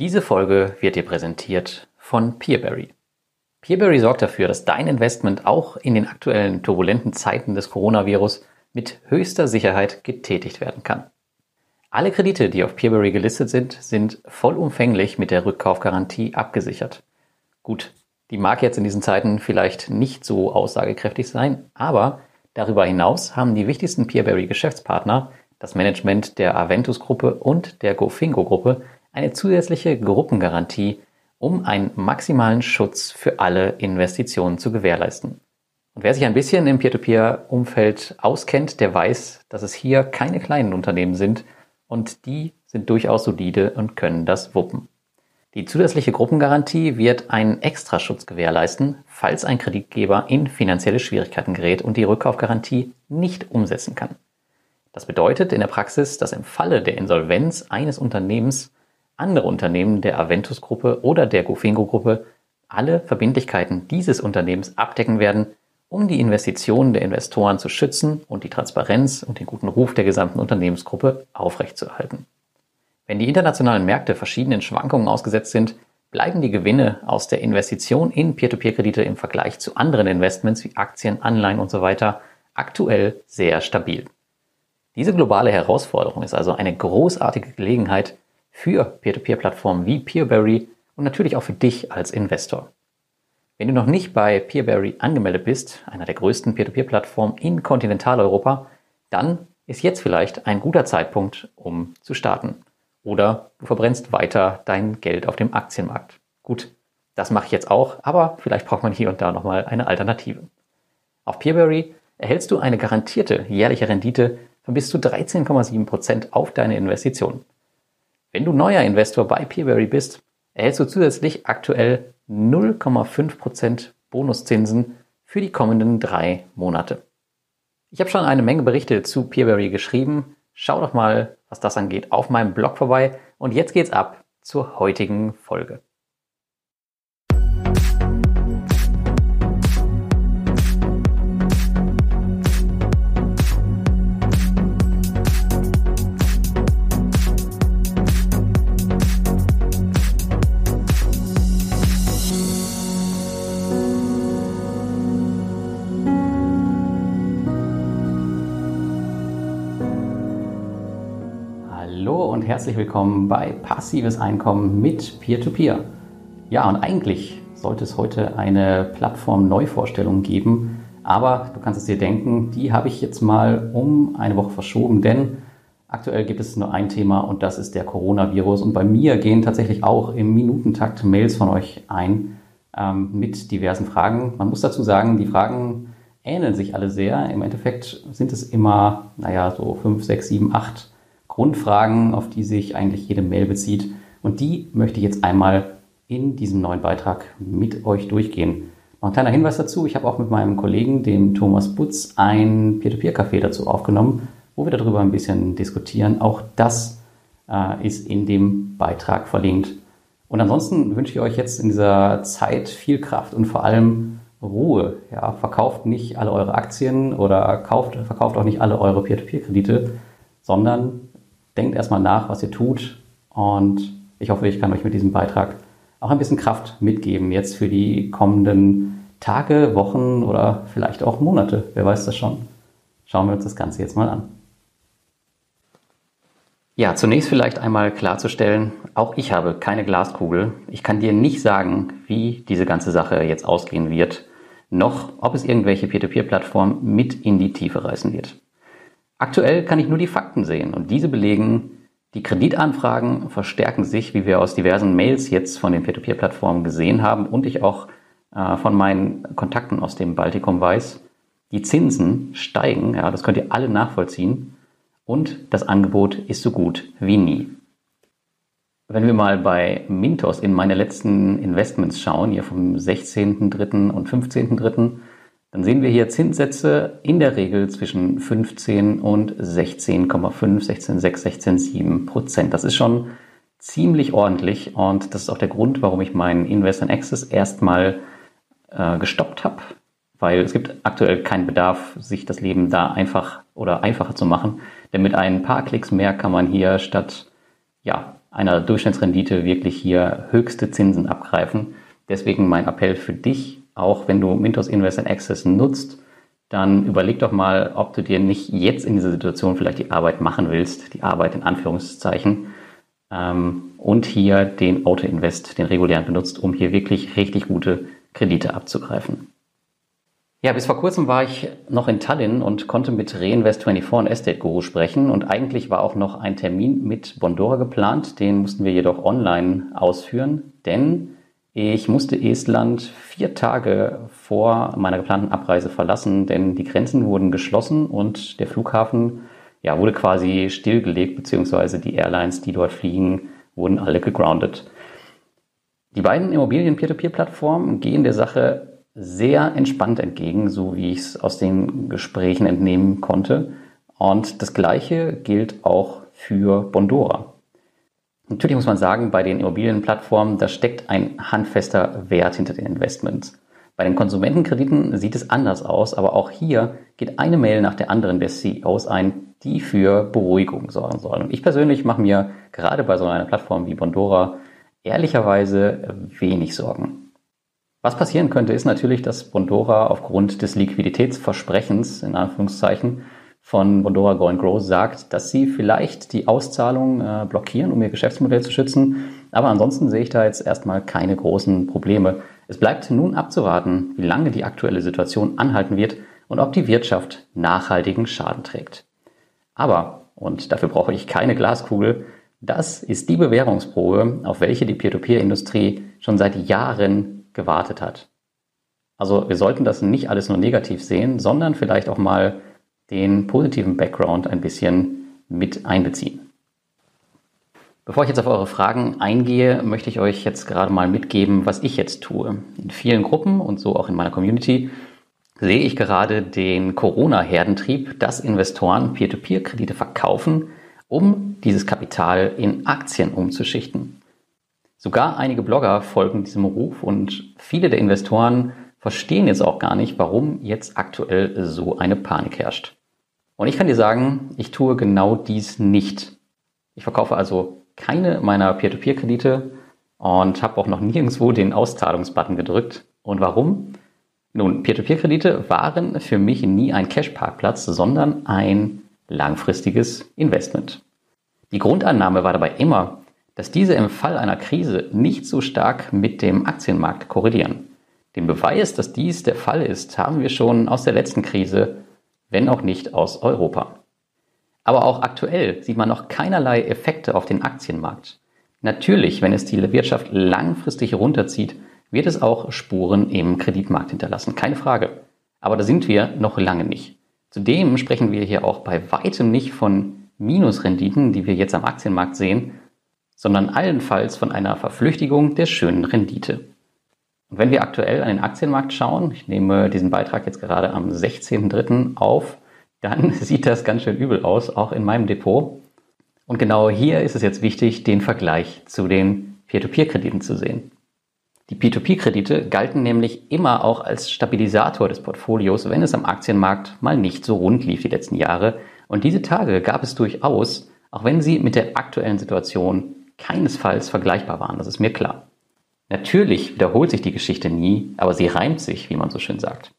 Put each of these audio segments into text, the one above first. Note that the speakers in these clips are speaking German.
Diese Folge wird dir präsentiert von Peerberry. Peerberry sorgt dafür, dass dein Investment auch in den aktuellen turbulenten Zeiten des Coronavirus mit höchster Sicherheit getätigt werden kann. Alle Kredite, die auf Peerberry gelistet sind, sind vollumfänglich mit der Rückkaufgarantie abgesichert. Gut, die mag jetzt in diesen Zeiten vielleicht nicht so aussagekräftig sein, aber darüber hinaus haben die wichtigsten Peerberry Geschäftspartner, das Management der Aventus Gruppe und der GoFingo Gruppe, eine zusätzliche Gruppengarantie, um einen maximalen Schutz für alle Investitionen zu gewährleisten. Und wer sich ein bisschen im Peer-to-Peer-Umfeld auskennt, der weiß, dass es hier keine kleinen Unternehmen sind und die sind durchaus solide und können das wuppen. Die zusätzliche Gruppengarantie wird einen Extraschutz gewährleisten, falls ein Kreditgeber in finanzielle Schwierigkeiten gerät und die Rückkaufgarantie nicht umsetzen kann. Das bedeutet in der Praxis, dass im Falle der Insolvenz eines Unternehmens andere Unternehmen der Aventus-Gruppe oder der Gofingo-Gruppe alle Verbindlichkeiten dieses Unternehmens abdecken werden, um die Investitionen der Investoren zu schützen und die Transparenz und den guten Ruf der gesamten Unternehmensgruppe aufrechtzuerhalten. Wenn die internationalen Märkte verschiedenen Schwankungen ausgesetzt sind, bleiben die Gewinne aus der Investition in Peer-to-Peer-Kredite im Vergleich zu anderen Investments wie Aktien, Anleihen usw. So aktuell sehr stabil. Diese globale Herausforderung ist also eine großartige Gelegenheit, für Peer-to-Peer-Plattformen wie Peerberry und natürlich auch für dich als Investor. Wenn du noch nicht bei Peerberry angemeldet bist, einer der größten Peer-to-Peer-Plattformen in Kontinentaleuropa, dann ist jetzt vielleicht ein guter Zeitpunkt, um zu starten. Oder du verbrennst weiter dein Geld auf dem Aktienmarkt. Gut, das mache ich jetzt auch, aber vielleicht braucht man hier und da nochmal eine Alternative. Auf Peerberry erhältst du eine garantierte jährliche Rendite von bis zu 13,7% auf deine Investition. Wenn du neuer Investor bei Peerberry bist, erhältst du zusätzlich aktuell 0,5% Bonuszinsen für die kommenden drei Monate. Ich habe schon eine Menge Berichte zu Peerberry geschrieben. Schau doch mal, was das angeht, auf meinem Blog vorbei. Und jetzt geht's ab zur heutigen Folge. Herzlich willkommen bei Passives Einkommen mit Peer-to-Peer. -Peer. Ja, und eigentlich sollte es heute eine Plattform-Neuvorstellung geben, aber du kannst es dir denken, die habe ich jetzt mal um eine Woche verschoben, denn aktuell gibt es nur ein Thema und das ist der Coronavirus. Und bei mir gehen tatsächlich auch im Minutentakt Mails von euch ein ähm, mit diversen Fragen. Man muss dazu sagen, die Fragen ähneln sich alle sehr. Im Endeffekt sind es immer, naja, so fünf, sechs, sieben, acht Grundfragen, auf die sich eigentlich jede Mail bezieht. Und die möchte ich jetzt einmal in diesem neuen Beitrag mit euch durchgehen. Noch ein kleiner Hinweis dazu, ich habe auch mit meinem Kollegen, dem Thomas Butz, ein Peer-to-Peer-Café dazu aufgenommen, wo wir darüber ein bisschen diskutieren. Auch das äh, ist in dem Beitrag verlinkt. Und ansonsten wünsche ich euch jetzt in dieser Zeit viel Kraft und vor allem Ruhe. Ja, verkauft nicht alle eure Aktien oder kauft, verkauft auch nicht alle eure Peer-to-Peer-Kredite, sondern denkt erstmal nach, was ihr tut. Und ich hoffe, ich kann euch mit diesem Beitrag auch ein bisschen Kraft mitgeben, jetzt für die kommenden Tage, Wochen oder vielleicht auch Monate. Wer weiß das schon. Schauen wir uns das Ganze jetzt mal an. Ja, zunächst vielleicht einmal klarzustellen, auch ich habe keine Glaskugel. Ich kann dir nicht sagen, wie diese ganze Sache jetzt ausgehen wird, noch ob es irgendwelche Peer-to-Peer-Plattformen mit in die Tiefe reißen wird. Aktuell kann ich nur die Fakten sehen und diese belegen, die Kreditanfragen verstärken sich, wie wir aus diversen Mails jetzt von den Peer-to-Peer-Plattformen gesehen haben und ich auch äh, von meinen Kontakten aus dem Baltikum weiß. Die Zinsen steigen, ja, das könnt ihr alle nachvollziehen und das Angebot ist so gut wie nie. Wenn wir mal bei Mintos in meine letzten Investments schauen, hier vom 16.3. und 15.3., dann sehen wir hier Zinssätze in der Regel zwischen 15 und 16,5, 16,6, 16,7 Prozent. Das ist schon ziemlich ordentlich und das ist auch der Grund, warum ich meinen Invest in Access erstmal äh, gestoppt habe, weil es gibt aktuell keinen Bedarf, sich das Leben da einfach oder einfacher zu machen. Denn mit ein paar Klicks mehr kann man hier statt ja, einer Durchschnittsrendite wirklich hier höchste Zinsen abgreifen. Deswegen mein Appell für dich, auch wenn du Mintos Invest Access nutzt, dann überleg doch mal, ob du dir nicht jetzt in dieser Situation vielleicht die Arbeit machen willst, die Arbeit in Anführungszeichen, ähm, und hier den Auto-Invest, den regulären benutzt, um hier wirklich richtig gute Kredite abzugreifen. Ja, bis vor kurzem war ich noch in Tallinn und konnte mit Reinvest24 und Estate Guru sprechen und eigentlich war auch noch ein Termin mit Bondora geplant, den mussten wir jedoch online ausführen, denn ich musste Estland vier Tage vor meiner geplanten Abreise verlassen, denn die Grenzen wurden geschlossen und der Flughafen ja, wurde quasi stillgelegt, beziehungsweise die Airlines, die dort fliegen, wurden alle gegroundet. Die beiden Immobilien-Peer-to-Peer-Plattformen gehen der Sache sehr entspannt entgegen, so wie ich es aus den Gesprächen entnehmen konnte. Und das Gleiche gilt auch für Bondora. Natürlich muss man sagen, bei den Immobilienplattformen, da steckt ein handfester Wert hinter den Investments. Bei den Konsumentenkrediten sieht es anders aus, aber auch hier geht eine Mail nach der anderen der CEOs ein, die für Beruhigung sorgen sollen. Und ich persönlich mache mir gerade bei so einer Plattform wie Bondora ehrlicherweise wenig Sorgen. Was passieren könnte, ist natürlich, dass Bondora aufgrund des Liquiditätsversprechens, in Anführungszeichen, von Bondora Go Grow sagt, dass sie vielleicht die Auszahlung äh, blockieren, um ihr Geschäftsmodell zu schützen. Aber ansonsten sehe ich da jetzt erstmal keine großen Probleme. Es bleibt nun abzuwarten, wie lange die aktuelle Situation anhalten wird und ob die Wirtschaft nachhaltigen Schaden trägt. Aber, und dafür brauche ich keine Glaskugel, das ist die Bewährungsprobe, auf welche die Peer-to-Peer-Industrie schon seit Jahren gewartet hat. Also wir sollten das nicht alles nur negativ sehen, sondern vielleicht auch mal den positiven Background ein bisschen mit einbeziehen. Bevor ich jetzt auf eure Fragen eingehe, möchte ich euch jetzt gerade mal mitgeben, was ich jetzt tue. In vielen Gruppen und so auch in meiner Community sehe ich gerade den Corona-Herdentrieb, dass Investoren Peer-to-Peer-Kredite verkaufen, um dieses Kapital in Aktien umzuschichten. Sogar einige Blogger folgen diesem Ruf und viele der Investoren verstehen jetzt auch gar nicht, warum jetzt aktuell so eine Panik herrscht. Und ich kann dir sagen, ich tue genau dies nicht. Ich verkaufe also keine meiner Peer-to-Peer-Kredite und habe auch noch nirgendwo den Auszahlungsbutton gedrückt. Und warum? Nun, Peer-to-Peer-Kredite waren für mich nie ein Cash-Parkplatz, sondern ein langfristiges Investment. Die Grundannahme war dabei immer, dass diese im Fall einer Krise nicht so stark mit dem Aktienmarkt korrelieren. Den Beweis, dass dies der Fall ist, haben wir schon aus der letzten Krise, wenn auch nicht aus Europa. Aber auch aktuell sieht man noch keinerlei Effekte auf den Aktienmarkt. Natürlich, wenn es die Wirtschaft langfristig runterzieht, wird es auch Spuren im Kreditmarkt hinterlassen, keine Frage. Aber da sind wir noch lange nicht. Zudem sprechen wir hier auch bei weitem nicht von Minusrenditen, die wir jetzt am Aktienmarkt sehen, sondern allenfalls von einer Verflüchtigung der schönen Rendite. Und wenn wir aktuell an den Aktienmarkt schauen, ich nehme diesen Beitrag jetzt gerade am 16.03. auf, dann sieht das ganz schön übel aus, auch in meinem Depot. Und genau hier ist es jetzt wichtig, den Vergleich zu den Peer-to-Peer-Krediten zu sehen. Die Peer-to-Peer-Kredite galten nämlich immer auch als Stabilisator des Portfolios, wenn es am Aktienmarkt mal nicht so rund lief die letzten Jahre. Und diese Tage gab es durchaus, auch wenn sie mit der aktuellen Situation keinesfalls vergleichbar waren, das ist mir klar. Natürlich wiederholt sich die Geschichte nie, aber sie reimt sich, wie man so schön sagt.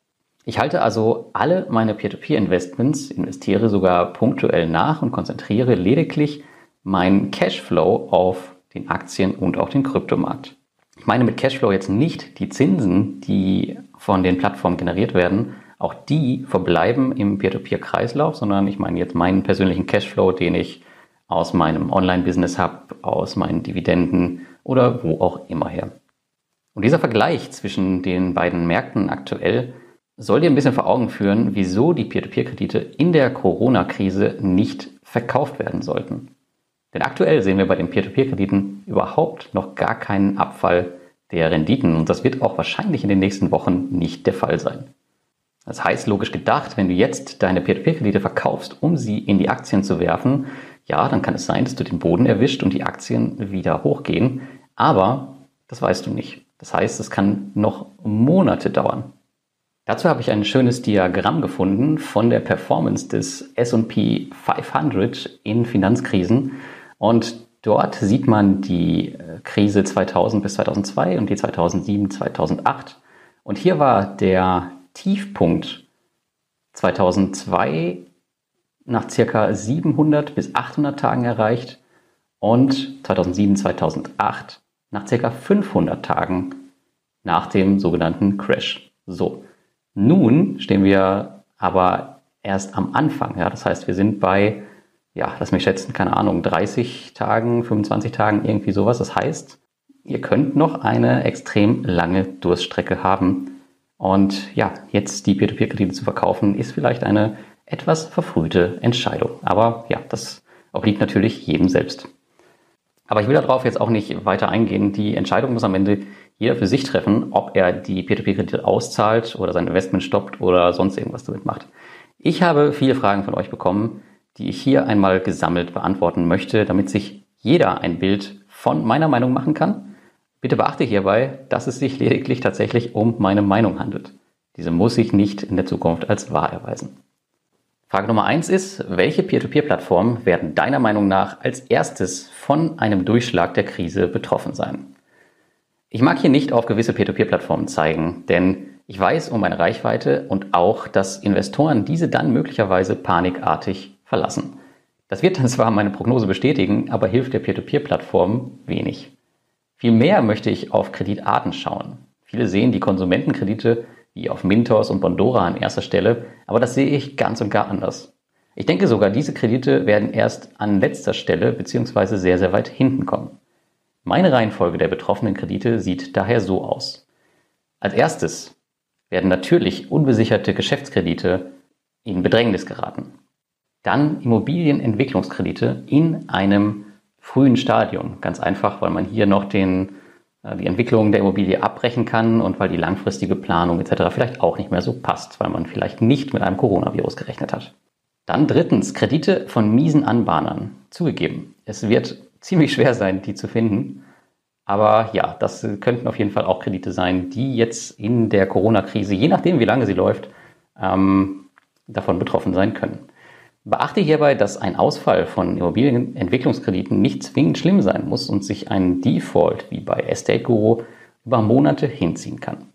Ich halte also alle meine Peer-to-Peer-Investments, investiere sogar punktuell nach und konzentriere lediglich meinen Cashflow auf den Aktien- und auch den Kryptomarkt. Ich meine mit Cashflow jetzt nicht die Zinsen, die von den Plattformen generiert werden. Auch die verbleiben im Peer-to-Peer-Kreislauf, sondern ich meine jetzt meinen persönlichen Cashflow, den ich aus meinem Online-Business habe, aus meinen Dividenden oder wo auch immer her. Und dieser Vergleich zwischen den beiden Märkten aktuell soll dir ein bisschen vor Augen führen, wieso die Peer-to-Peer-Kredite in der Corona-Krise nicht verkauft werden sollten. Denn aktuell sehen wir bei den Peer-to-Peer-Krediten überhaupt noch gar keinen Abfall der Renditen und das wird auch wahrscheinlich in den nächsten Wochen nicht der Fall sein. Das heißt, logisch gedacht, wenn du jetzt deine Peer-to-Peer-Kredite verkaufst, um sie in die Aktien zu werfen, ja, dann kann es sein, dass du den Boden erwischt und die Aktien wieder hochgehen. Aber das weißt du nicht. Das heißt, es kann noch Monate dauern. Dazu habe ich ein schönes Diagramm gefunden von der Performance des S&P 500 in Finanzkrisen. Und Dort sieht man die äh, Krise 2000 bis 2002 und die 2007, 2008. Und hier war der Tiefpunkt 2002 nach circa 700 bis 800 Tagen erreicht und 2007, 2008 nach circa 500 Tagen nach dem sogenannten Crash. So, nun stehen wir aber erst am Anfang. Ja? Das heißt, wir sind bei ja, lass mich schätzen, keine Ahnung, 30 Tagen, 25 Tagen, irgendwie sowas. Das heißt, ihr könnt noch eine extrem lange Durststrecke haben. Und ja, jetzt die Peer-to-Peer-Kredite zu verkaufen, ist vielleicht eine etwas verfrühte Entscheidung. Aber ja, das obliegt natürlich jedem selbst. Aber ich will darauf jetzt auch nicht weiter eingehen. Die Entscheidung muss am Ende jeder für sich treffen, ob er die Peer-to-Peer-Kredite auszahlt oder sein Investment stoppt oder sonst irgendwas damit macht. Ich habe viele Fragen von euch bekommen die ich hier einmal gesammelt beantworten möchte, damit sich jeder ein Bild von meiner Meinung machen kann. Bitte beachte hierbei, dass es sich lediglich tatsächlich um meine Meinung handelt. Diese muss sich nicht in der Zukunft als wahr erweisen. Frage Nummer eins ist, welche Peer-to-Peer-Plattformen werden deiner Meinung nach als erstes von einem Durchschlag der Krise betroffen sein? Ich mag hier nicht auf gewisse Peer-to-Peer-Plattformen zeigen, denn ich weiß um meine Reichweite und auch, dass Investoren diese dann möglicherweise panikartig verlassen. Das wird dann zwar meine Prognose bestätigen, aber hilft der Peer-to-Peer-Plattform wenig. Vielmehr möchte ich auf Kreditarten schauen. Viele sehen die Konsumentenkredite wie auf Mintos und Bondora an erster Stelle, aber das sehe ich ganz und gar anders. Ich denke sogar, diese Kredite werden erst an letzter Stelle bzw. sehr, sehr weit hinten kommen. Meine Reihenfolge der betroffenen Kredite sieht daher so aus. Als erstes werden natürlich unbesicherte Geschäftskredite in Bedrängnis geraten. Dann Immobilienentwicklungskredite in einem frühen Stadium. Ganz einfach, weil man hier noch den, die Entwicklung der Immobilie abbrechen kann und weil die langfristige Planung etc. vielleicht auch nicht mehr so passt, weil man vielleicht nicht mit einem Coronavirus gerechnet hat. Dann drittens, Kredite von miesen Anbahnern. Zugegeben, es wird ziemlich schwer sein, die zu finden. Aber ja, das könnten auf jeden Fall auch Kredite sein, die jetzt in der Corona-Krise, je nachdem wie lange sie läuft, ähm, davon betroffen sein können. Beachte hierbei, dass ein Ausfall von Immobilienentwicklungskrediten nicht zwingend schlimm sein muss und sich ein Default wie bei Estate Guru über Monate hinziehen kann.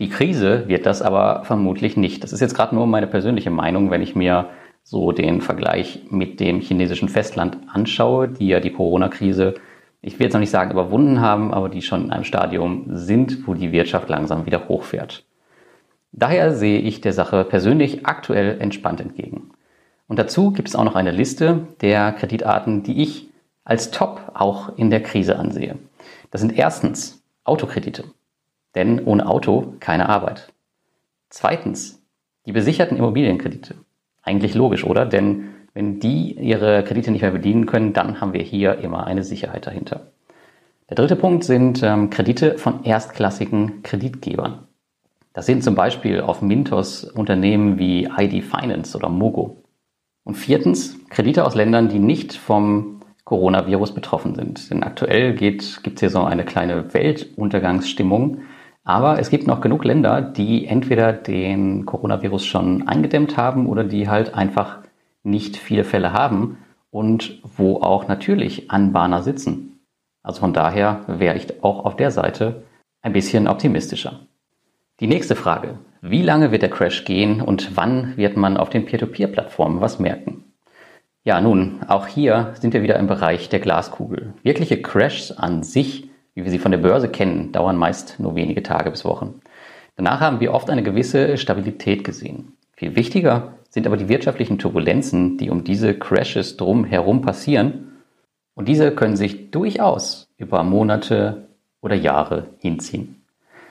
Die Krise wird das aber vermutlich nicht. Das ist jetzt gerade nur meine persönliche Meinung, wenn ich mir so den Vergleich mit dem chinesischen Festland anschaue, die ja die Corona-Krise, ich will jetzt noch nicht sagen überwunden haben, aber die schon in einem Stadium sind, wo die Wirtschaft langsam wieder hochfährt. Daher sehe ich der Sache persönlich aktuell entspannt entgegen. Und dazu gibt es auch noch eine Liste der Kreditarten, die ich als Top auch in der Krise ansehe. Das sind erstens Autokredite, denn ohne Auto keine Arbeit. Zweitens die besicherten Immobilienkredite. Eigentlich logisch, oder? Denn wenn die ihre Kredite nicht mehr bedienen können, dann haben wir hier immer eine Sicherheit dahinter. Der dritte Punkt sind ähm, Kredite von erstklassigen Kreditgebern. Das sind zum Beispiel auf Mintos Unternehmen wie ID Finance oder Mogo. Und viertens, Kredite aus Ländern, die nicht vom Coronavirus betroffen sind. Denn aktuell gibt es hier so eine kleine Weltuntergangsstimmung. Aber es gibt noch genug Länder, die entweder den Coronavirus schon eingedämmt haben oder die halt einfach nicht viele Fälle haben und wo auch natürlich Anbahner sitzen. Also von daher wäre ich auch auf der Seite ein bisschen optimistischer. Die nächste Frage. Wie lange wird der Crash gehen und wann wird man auf den Peer-to-Peer-Plattformen was merken? Ja, nun, auch hier sind wir wieder im Bereich der Glaskugel. Wirkliche Crashs an sich, wie wir sie von der Börse kennen, dauern meist nur wenige Tage bis Wochen. Danach haben wir oft eine gewisse Stabilität gesehen. Viel wichtiger sind aber die wirtschaftlichen Turbulenzen, die um diese Crashes drumherum passieren. Und diese können sich durchaus über Monate oder Jahre hinziehen.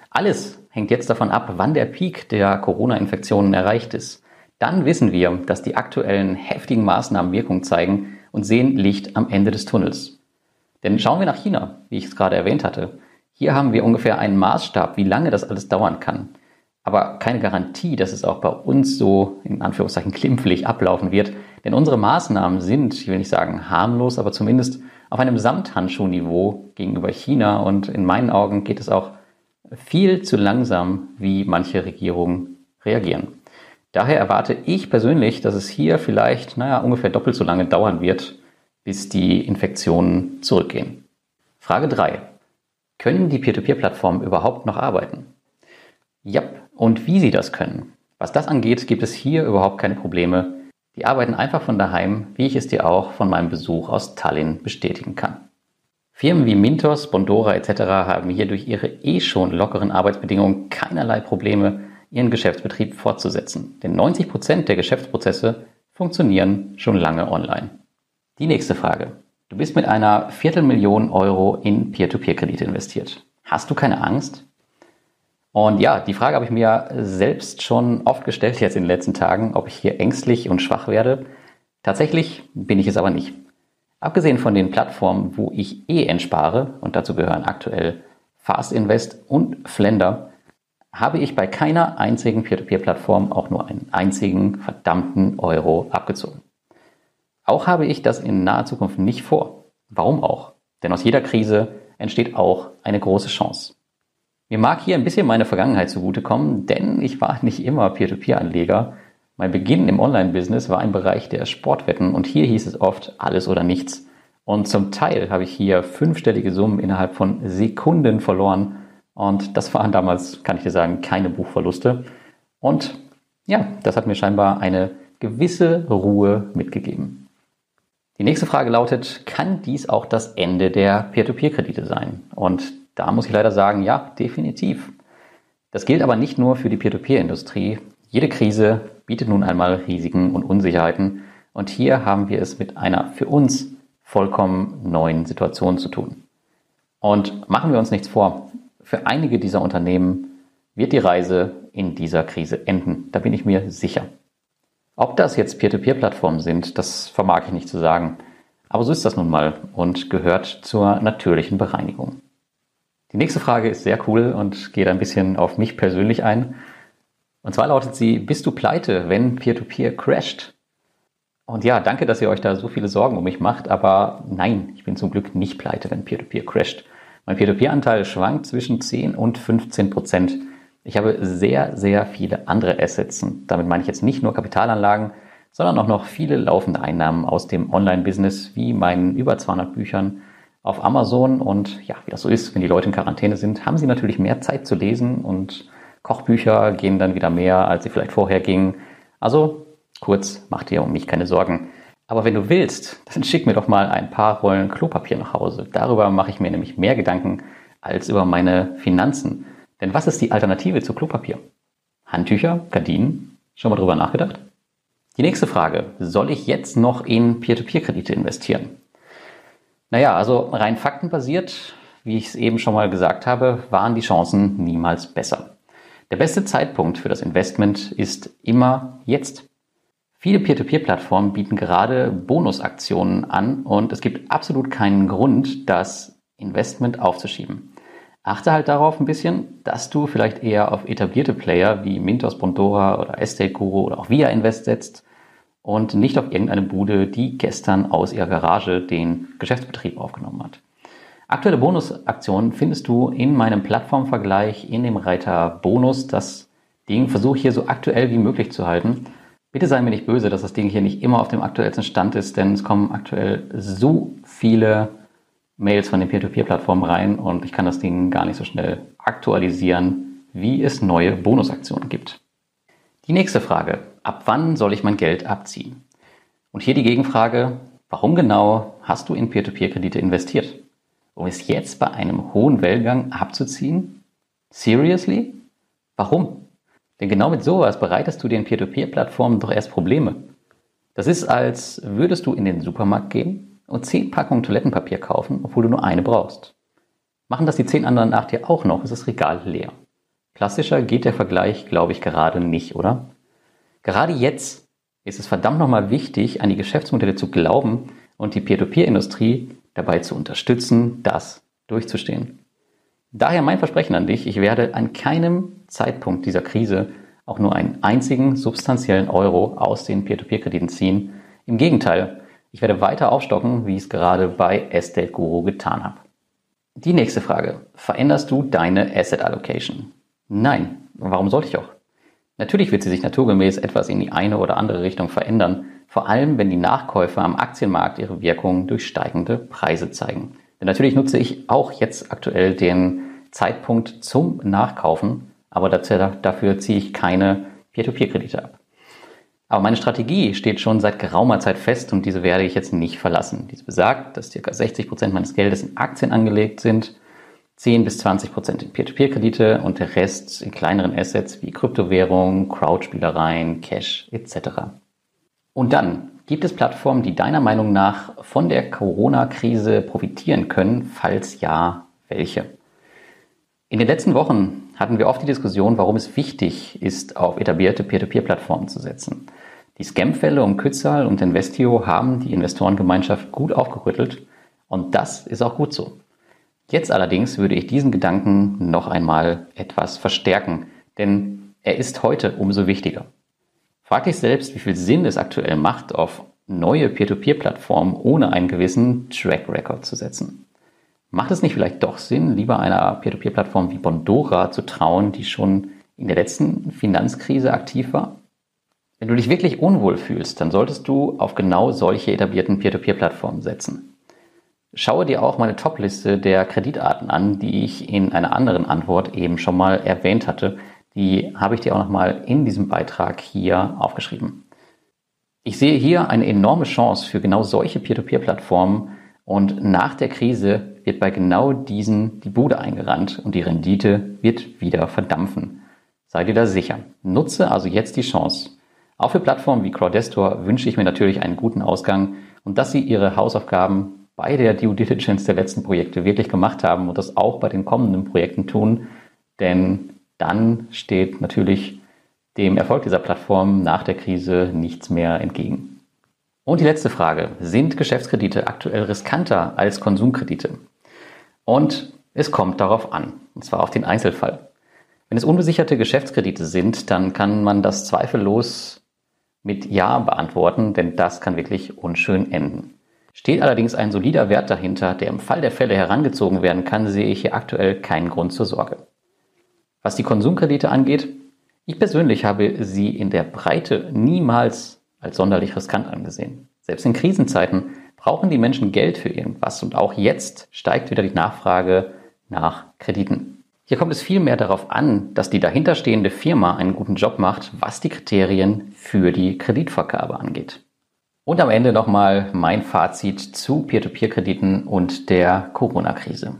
Alles hängt jetzt davon ab, wann der Peak der Corona-Infektionen erreicht ist. Dann wissen wir, dass die aktuellen heftigen Maßnahmen Wirkung zeigen und sehen Licht am Ende des Tunnels. Denn schauen wir nach China, wie ich es gerade erwähnt hatte. Hier haben wir ungefähr einen Maßstab, wie lange das alles dauern kann. Aber keine Garantie, dass es auch bei uns so in Anführungszeichen klimpflich ablaufen wird. Denn unsere Maßnahmen sind, ich will nicht sagen harmlos, aber zumindest auf einem Samthandschuhniveau gegenüber China. Und in meinen Augen geht es auch viel zu langsam, wie manche Regierungen reagieren. Daher erwarte ich persönlich, dass es hier vielleicht, naja, ungefähr doppelt so lange dauern wird, bis die Infektionen zurückgehen. Frage 3. Können die Peer-to-Peer-Plattformen überhaupt noch arbeiten? Ja, und wie sie das können. Was das angeht, gibt es hier überhaupt keine Probleme. Die arbeiten einfach von daheim, wie ich es dir auch von meinem Besuch aus Tallinn bestätigen kann. Firmen wie Mintos, Bondora etc. haben hier durch ihre eh schon lockeren Arbeitsbedingungen keinerlei Probleme, ihren Geschäftsbetrieb fortzusetzen. Denn 90 Prozent der Geschäftsprozesse funktionieren schon lange online. Die nächste Frage. Du bist mit einer Viertelmillion Euro in Peer-to-Peer-Kredite investiert. Hast du keine Angst? Und ja, die Frage habe ich mir selbst schon oft gestellt jetzt in den letzten Tagen, ob ich hier ängstlich und schwach werde. Tatsächlich bin ich es aber nicht. Abgesehen von den Plattformen, wo ich eh entspare, und dazu gehören aktuell Fast Invest und Flender, habe ich bei keiner einzigen Peer-to-Peer-Plattform auch nur einen einzigen verdammten Euro abgezogen. Auch habe ich das in naher Zukunft nicht vor. Warum auch? Denn aus jeder Krise entsteht auch eine große Chance. Mir mag hier ein bisschen meine Vergangenheit zugutekommen, denn ich war nicht immer Peer-to-Peer-Anleger. Mein Beginn im Online-Business war im Bereich der Sportwetten und hier hieß es oft alles oder nichts. Und zum Teil habe ich hier fünfstellige Summen innerhalb von Sekunden verloren. Und das waren damals, kann ich dir sagen, keine Buchverluste. Und ja, das hat mir scheinbar eine gewisse Ruhe mitgegeben. Die nächste Frage lautet, kann dies auch das Ende der Peer-to-Peer-Kredite sein? Und da muss ich leider sagen, ja, definitiv. Das gilt aber nicht nur für die Peer-to-Peer-Industrie. Jede Krise bietet nun einmal Risiken und Unsicherheiten. Und hier haben wir es mit einer für uns vollkommen neuen Situation zu tun. Und machen wir uns nichts vor. Für einige dieser Unternehmen wird die Reise in dieser Krise enden. Da bin ich mir sicher. Ob das jetzt Peer-to-Peer-Plattformen sind, das vermag ich nicht zu sagen. Aber so ist das nun mal und gehört zur natürlichen Bereinigung. Die nächste Frage ist sehr cool und geht ein bisschen auf mich persönlich ein. Und zwar lautet sie, bist du pleite, wenn Peer-to-Peer -Peer crasht? Und ja, danke, dass ihr euch da so viele Sorgen um mich macht, aber nein, ich bin zum Glück nicht pleite, wenn Peer-to-Peer -Peer crasht. Mein Peer-to-Peer-Anteil schwankt zwischen 10 und 15 Prozent. Ich habe sehr, sehr viele andere Assets. Und damit meine ich jetzt nicht nur Kapitalanlagen, sondern auch noch viele laufende Einnahmen aus dem Online-Business, wie meinen über 200 Büchern, auf Amazon und ja, wie das so ist, wenn die Leute in Quarantäne sind, haben sie natürlich mehr Zeit zu lesen und Kochbücher gehen dann wieder mehr, als sie vielleicht vorher gingen. Also kurz, mach dir um mich keine Sorgen. Aber wenn du willst, dann schick mir doch mal ein paar Rollen Klopapier nach Hause. Darüber mache ich mir nämlich mehr Gedanken als über meine Finanzen. Denn was ist die Alternative zu Klopapier? Handtücher, Gardinen? Schon mal drüber nachgedacht? Die nächste Frage. Soll ich jetzt noch in Peer-to-Peer-Kredite investieren? Naja, also rein faktenbasiert, wie ich es eben schon mal gesagt habe, waren die Chancen niemals besser. Der beste Zeitpunkt für das Investment ist immer jetzt. Viele Peer-to-Peer-Plattformen bieten gerade Bonusaktionen an und es gibt absolut keinen Grund, das Investment aufzuschieben. Achte halt darauf ein bisschen, dass du vielleicht eher auf etablierte Player wie Mintos, Bondora oder Estate Guru oder auch Via Invest setzt und nicht auf irgendeine Bude, die gestern aus ihrer Garage den Geschäftsbetrieb aufgenommen hat. Aktuelle Bonusaktionen findest du in meinem Plattformvergleich in dem Reiter Bonus. Das Ding versuche ich hier so aktuell wie möglich zu halten. Bitte sei mir nicht böse, dass das Ding hier nicht immer auf dem aktuellsten Stand ist, denn es kommen aktuell so viele Mails von den Peer-to-Peer-Plattformen rein und ich kann das Ding gar nicht so schnell aktualisieren, wie es neue Bonusaktionen gibt. Die nächste Frage ab wann soll ich mein Geld abziehen? Und hier die Gegenfrage, warum genau hast du in Peer-to-Peer-Kredite investiert? Um es jetzt bei einem hohen Wellgang abzuziehen? Seriously? Warum? Denn genau mit sowas bereitest du den Peer-to-Peer-Plattformen doch erst Probleme. Das ist, als würdest du in den Supermarkt gehen und zehn Packungen Toilettenpapier kaufen, obwohl du nur eine brauchst. Machen das die zehn anderen nach dir auch noch, ist das Regal leer. Klassischer geht der Vergleich, glaube ich, gerade nicht, oder? Gerade jetzt ist es verdammt nochmal wichtig, an die Geschäftsmodelle zu glauben und die Peer-to-Peer-Industrie dabei zu unterstützen, das durchzustehen. Daher mein Versprechen an dich, ich werde an keinem Zeitpunkt dieser Krise auch nur einen einzigen substanziellen Euro aus den Peer-to-Peer-Krediten ziehen. Im Gegenteil, ich werde weiter aufstocken, wie ich es gerade bei Estate Guru getan habe. Die nächste Frage. Veränderst du deine Asset Allocation? Nein. Warum sollte ich auch? Natürlich wird sie sich naturgemäß etwas in die eine oder andere Richtung verändern, vor allem wenn die Nachkäufe am Aktienmarkt ihre Wirkung durch steigende Preise zeigen. Denn natürlich nutze ich auch jetzt aktuell den Zeitpunkt zum Nachkaufen, aber dafür ziehe ich keine Peer-to-Peer-Kredite ab. Aber meine Strategie steht schon seit geraumer Zeit fest und diese werde ich jetzt nicht verlassen. Dies besagt, dass ca. 60 Prozent meines Geldes in Aktien angelegt sind, 10 bis 20 Prozent in Peer-to-Peer-Kredite und der Rest in kleineren Assets wie Kryptowährungen, Crowdspielereien, Cash etc. Und dann gibt es Plattformen, die deiner Meinung nach von der Corona-Krise profitieren können, falls ja, welche? In den letzten Wochen hatten wir oft die Diskussion, warum es wichtig ist, auf etablierte Peer-to-Peer-Plattformen zu setzen. Die Scam-Fälle um Kützal und Investio haben die Investorengemeinschaft gut aufgerüttelt und das ist auch gut so. Jetzt allerdings würde ich diesen Gedanken noch einmal etwas verstärken, denn er ist heute umso wichtiger. Frag dich selbst, wie viel Sinn es aktuell macht, auf neue Peer-to-Peer-Plattformen ohne einen gewissen Track Record zu setzen. Macht es nicht vielleicht doch Sinn, lieber einer Peer-to-Peer-Plattform wie Bondora zu trauen, die schon in der letzten Finanzkrise aktiv war? Wenn du dich wirklich unwohl fühlst, dann solltest du auf genau solche etablierten Peer-to-Peer-Plattformen setzen. Schaue dir auch meine Top-Liste der Kreditarten an, die ich in einer anderen Antwort eben schon mal erwähnt hatte. Die habe ich dir auch nochmal in diesem Beitrag hier aufgeschrieben. Ich sehe hier eine enorme Chance für genau solche Peer-to-Peer-Plattformen und nach der Krise wird bei genau diesen die Bude eingerannt und die Rendite wird wieder verdampfen. Sei dir da sicher. Nutze also jetzt die Chance. Auch für Plattformen wie Crowdestor wünsche ich mir natürlich einen guten Ausgang und dass Sie Ihre Hausaufgaben bei der Due Diligence der letzten Projekte wirklich gemacht haben und das auch bei den kommenden Projekten tun, denn dann steht natürlich dem Erfolg dieser Plattform nach der Krise nichts mehr entgegen. Und die letzte Frage. Sind Geschäftskredite aktuell riskanter als Konsumkredite? Und es kommt darauf an, und zwar auf den Einzelfall. Wenn es unbesicherte Geschäftskredite sind, dann kann man das zweifellos mit Ja beantworten, denn das kann wirklich unschön enden. Steht allerdings ein solider Wert dahinter, der im Fall der Fälle herangezogen werden kann, sehe ich hier aktuell keinen Grund zur Sorge. Was die Konsumkredite angeht, ich persönlich habe sie in der Breite niemals als sonderlich riskant angesehen. Selbst in Krisenzeiten brauchen die Menschen Geld für irgendwas und auch jetzt steigt wieder die Nachfrage nach Krediten. Hier kommt es vielmehr darauf an, dass die dahinterstehende Firma einen guten Job macht, was die Kriterien für die Kreditvergabe angeht. Und am Ende nochmal mein Fazit zu Peer-to-Peer-Krediten und der Corona-Krise.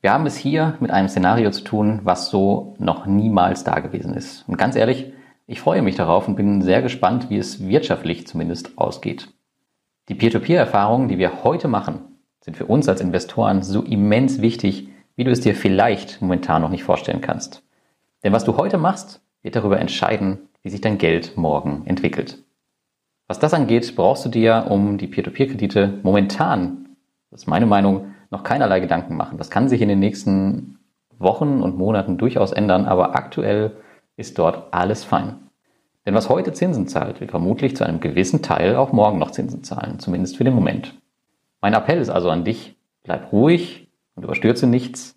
Wir haben es hier mit einem Szenario zu tun, was so noch niemals da gewesen ist. Und ganz ehrlich, ich freue mich darauf und bin sehr gespannt, wie es wirtschaftlich zumindest ausgeht. Die Peer-to-Peer-Erfahrungen, die wir heute machen, sind für uns als Investoren so immens wichtig, wie du es dir vielleicht momentan noch nicht vorstellen kannst. Denn was du heute machst, wird darüber entscheiden, wie sich dein Geld morgen entwickelt. Was das angeht, brauchst du dir um die Peer-to-Peer-Kredite momentan, das ist meine Meinung, noch keinerlei Gedanken machen. Das kann sich in den nächsten Wochen und Monaten durchaus ändern, aber aktuell ist dort alles fein. Denn was heute Zinsen zahlt, wird vermutlich zu einem gewissen Teil auch morgen noch Zinsen zahlen, zumindest für den Moment. Mein Appell ist also an dich, bleib ruhig, und überstürze nichts.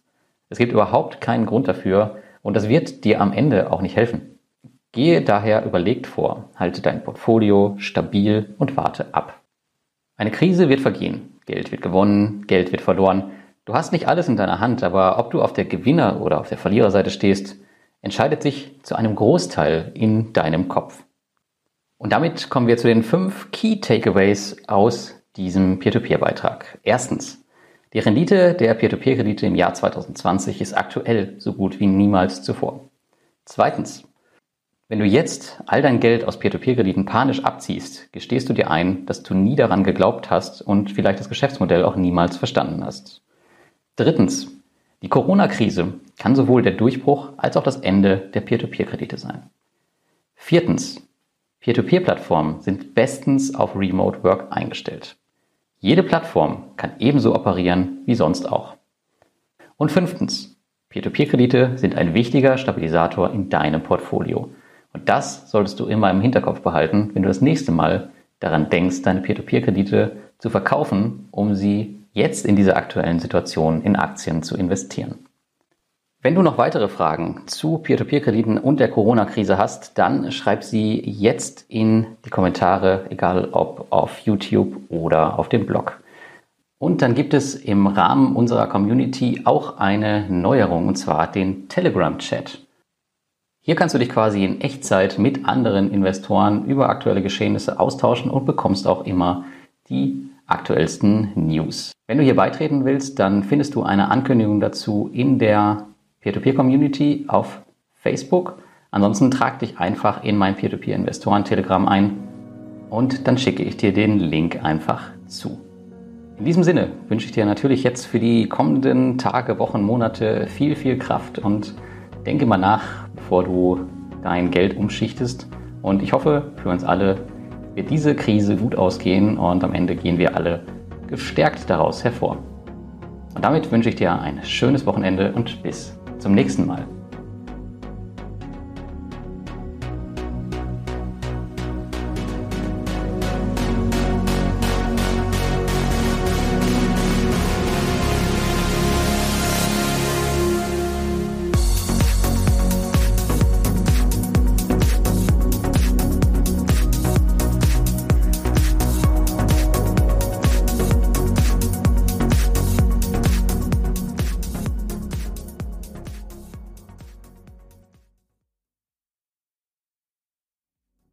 Es gibt überhaupt keinen Grund dafür und das wird dir am Ende auch nicht helfen. Gehe daher überlegt vor, halte dein Portfolio stabil und warte ab. Eine Krise wird vergehen, Geld wird gewonnen, Geld wird verloren. Du hast nicht alles in deiner Hand, aber ob du auf der Gewinner- oder auf der Verliererseite stehst, entscheidet sich zu einem Großteil in deinem Kopf. Und damit kommen wir zu den fünf Key Takeaways aus diesem Peer-to-Peer-Beitrag. Erstens, die Rendite der Peer-to-Peer-Kredite im Jahr 2020 ist aktuell so gut wie niemals zuvor. Zweitens, wenn du jetzt all dein Geld aus Peer-to-Peer-Krediten panisch abziehst, gestehst du dir ein, dass du nie daran geglaubt hast und vielleicht das Geschäftsmodell auch niemals verstanden hast. Drittens, die Corona-Krise kann sowohl der Durchbruch als auch das Ende der Peer-to-Peer-Kredite sein. Viertens, Peer-to-Peer-Plattformen sind bestens auf Remote Work eingestellt. Jede Plattform kann ebenso operieren wie sonst auch. Und fünftens, Peer-to-Peer-Kredite sind ein wichtiger Stabilisator in deinem Portfolio. Und das solltest du immer im Hinterkopf behalten, wenn du das nächste Mal daran denkst, deine Peer-to-Peer-Kredite zu verkaufen, um sie jetzt in dieser aktuellen Situation in Aktien zu investieren. Wenn du noch weitere Fragen zu Peer-to-Peer-Krediten und der Corona-Krise hast, dann schreib sie jetzt in die Kommentare, egal ob auf YouTube oder auf dem Blog. Und dann gibt es im Rahmen unserer Community auch eine Neuerung, und zwar den Telegram-Chat. Hier kannst du dich quasi in Echtzeit mit anderen Investoren über aktuelle Geschehnisse austauschen und bekommst auch immer die aktuellsten News. Wenn du hier beitreten willst, dann findest du eine Ankündigung dazu in der Peer-to-Peer-Community auf Facebook. Ansonsten trag dich einfach in mein Peer-to-Peer-Investoren-Telegram ein und dann schicke ich dir den Link einfach zu. In diesem Sinne wünsche ich dir natürlich jetzt für die kommenden Tage, Wochen, Monate viel, viel Kraft und denke mal nach, bevor du dein Geld umschichtest. Und ich hoffe, für uns alle wird diese Krise gut ausgehen und am Ende gehen wir alle gestärkt daraus hervor. Und damit wünsche ich dir ein schönes Wochenende und bis zum nächsten Mal.